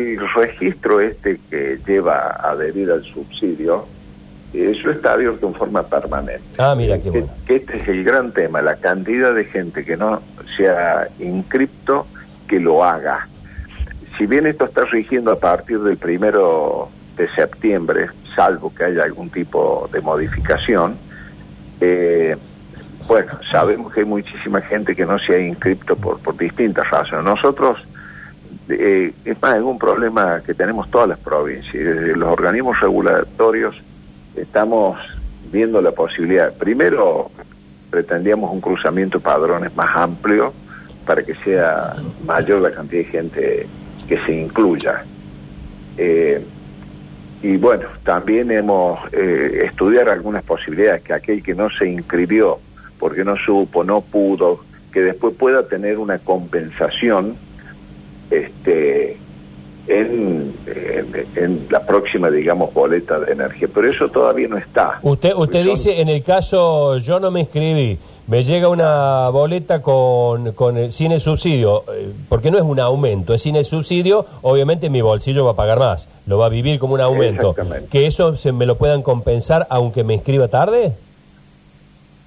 el registro este que lleva a adherir al subsidio, eso está abierto en forma permanente. Ah, mira qué Que- bueno. que este es el gran tema, la cantidad de gente que no sea inscripto que lo haga. Si bien esto está rigiendo a partir del primero de septiembre, salvo que haya algún tipo de modificación, eh, bueno, sabemos que hay muchísima gente que no se ha inscripto por, por distintas razones. Nosotros, eh, es más, es un problema que tenemos todas las provincias. los organismos regulatorios estamos viendo la posibilidad. Primero, pretendíamos un cruzamiento de padrones más amplio para que sea mayor la cantidad de gente que se incluya. Eh, y bueno, también hemos eh, estudiar algunas posibilidades, que aquel que no se inscribió porque no supo, no pudo, que después pueda tener una compensación este, en, en, en la próxima, digamos, boleta de energía. Pero eso todavía no está. Usted, usted dice, en el caso yo no me inscribí, me llega una boleta con, con el, sin el subsidio, eh, porque no es un aumento, es sin el subsidio, obviamente mi bolsillo va a pagar más, lo va a vivir como un aumento. ¿Que eso se me lo puedan compensar aunque me inscriba tarde?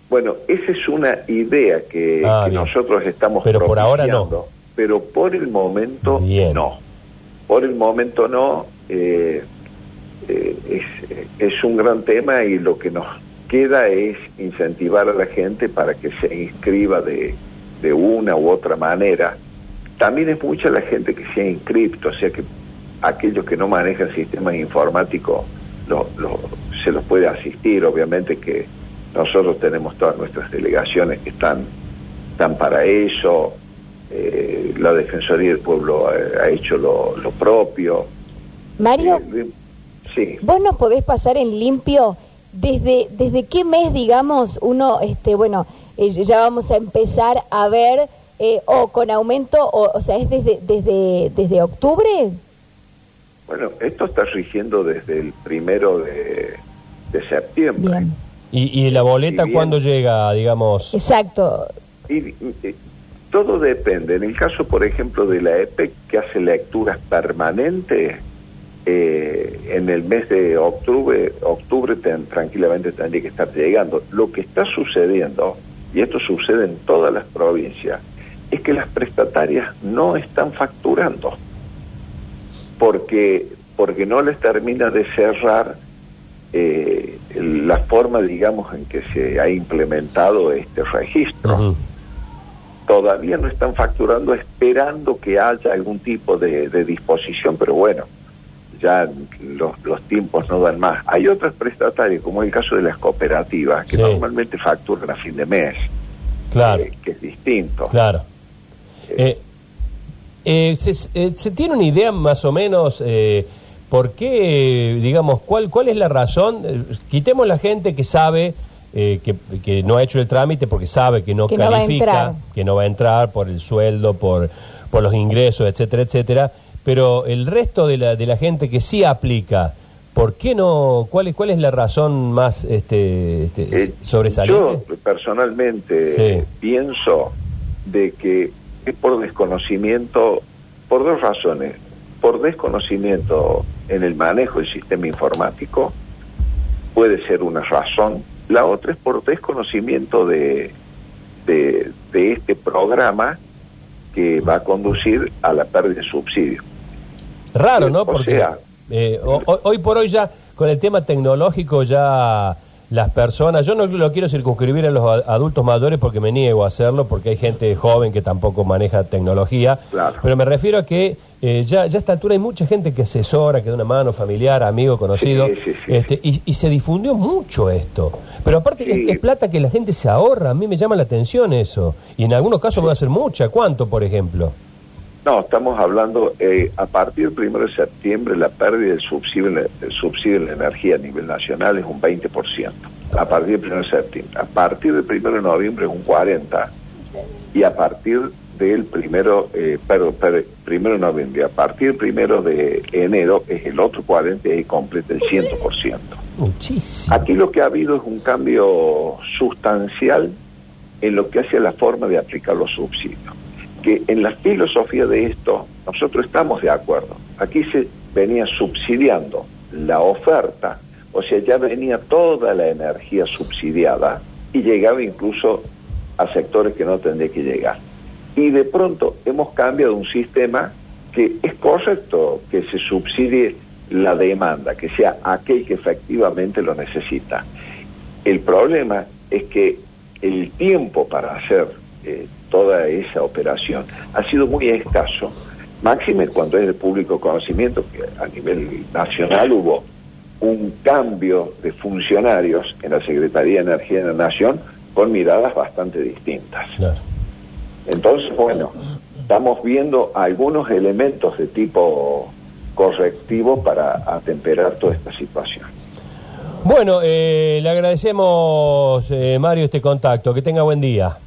Bueno, esa es una idea que, Ah, que nosotros estamos Pero por ahora no. Pero por el momento Bien. no. Por el momento no. eh, eh, es, es un gran tema y lo que nos queda es incentivar a la gente para que se inscriba de, de una u otra manera. También es mucha la gente que se ha inscrito, o sea que aquellos que no manejan sistemas informáticos lo- lo- se los puede asistir, obviamente que nosotros tenemos todas nuestras delegaciones que están, están para eso, eh, la Defensoría del Pueblo ha, ha hecho lo, lo propio. Mario, Eh, sí. vos nos podés pasar en limpio desde desde qué mes, digamos, uno, este, bueno, eh, ya vamos a empezar a ver eh, o con aumento, o, o sea, es desde desde desde octubre. Bueno, esto está rigiendo desde el primero de, de septiembre. Bien, ¿Y, y la boleta cuándo llega, digamos? exacto. Y, y- todo depende. En el caso, por ejemplo, de la EPEC, que hace lecturas permanentes, eh, en el mes de octubre, octubre tranquilamente tendría que estar llegando. Lo que está sucediendo, y esto sucede en todas las provincias, es que las prestatarias no están facturando porque porque no les termina de cerrar eh, la forma, digamos, en que se ha implementado este registro. Todavía no están facturando esperando que haya algún tipo de, de disposición, pero bueno, ya los, los tiempos no dan más. Hay otras prestatarias, como el caso de las cooperativas, que Sí. normalmente facturan a fin de mes, Claro, eh, que es distinto. claro. Eh, eh, se, se tiene una idea más o menos por qué, digamos, cuál, cuál es la razón? Quitemos la gente que sabe eh, que, que no ha hecho el trámite porque sabe que no Que califica, que no va a entrar por el sueldo, por, por los ingresos, etcétera, etcétera. Pero el resto de la, de la gente que sí aplica, ¿por qué no? ¿Cuál, es- cuál es la razón más este, este, Eh, sobresaliente? Yo personalmente Sí. pienso de que es por desconocimiento, por dos razones. Por desconocimiento en el manejo del sistema informático, puede ser una razón. La otra es por desconocimiento de, de, de este programa que va a conducir a la pérdida de subsidio. Raro, ¿no? O Porque sea- eh, ho- ho- hoy por hoy ya con el tema tecnológico ya las personas, yo no lo quiero circunscribir a los adultos mayores porque me niego a hacerlo, porque hay gente joven que tampoco maneja tecnología, Claro. pero me refiero a que eh, ya, ya a esta altura hay mucha gente que asesora, que da una mano familiar, amigo, conocido, Sí, sí, sí. este, y, y se difundió mucho esto. Pero aparte es plata que la gente se ahorra, a mí me llama la atención eso, y en algunos casos va a ser mucha, ¿cuánto por ejemplo? No, estamos hablando, eh, a partir del 1 de septiembre, la pérdida del subsidio, del subsidio de la energía a nivel nacional es un 20%. A partir del 1 de septiembre. A partir del 1 de noviembre es un 40%. Y a partir del primero, eh, perdón, perdón, primero de noviembre, a partir del 1 de enero es el otro 40% y completa el 100%. Muchísimo. Aquí lo que ha habido es un cambio sustancial en lo que hace a la forma de aplicar los subsidios. Que en la filosofía de esto nosotros estamos de acuerdo. Aquí se venía subsidiando la oferta, o sea, ya venía toda la energía subsidiada y llegaba incluso a sectores que no tendría que llegar. Y de pronto hemos cambiado un sistema que es correcto que se subsidie la demanda, que sea aquel que efectivamente lo necesita. El problema es que el tiempo para hacer eh, toda esa operación ha sido muy escaso. Máxime cuando es de público conocimiento que a nivel nacional hubo un cambio de funcionarios en la Secretaría de Energía de la Nación con miradas bastante distintas. Entonces, bueno, estamos viendo algunos elementos de tipo correctivo para atemperar toda esta situación. Bueno, eh, le agradecemos, eh, Mario, este contacto. Que tenga buen día.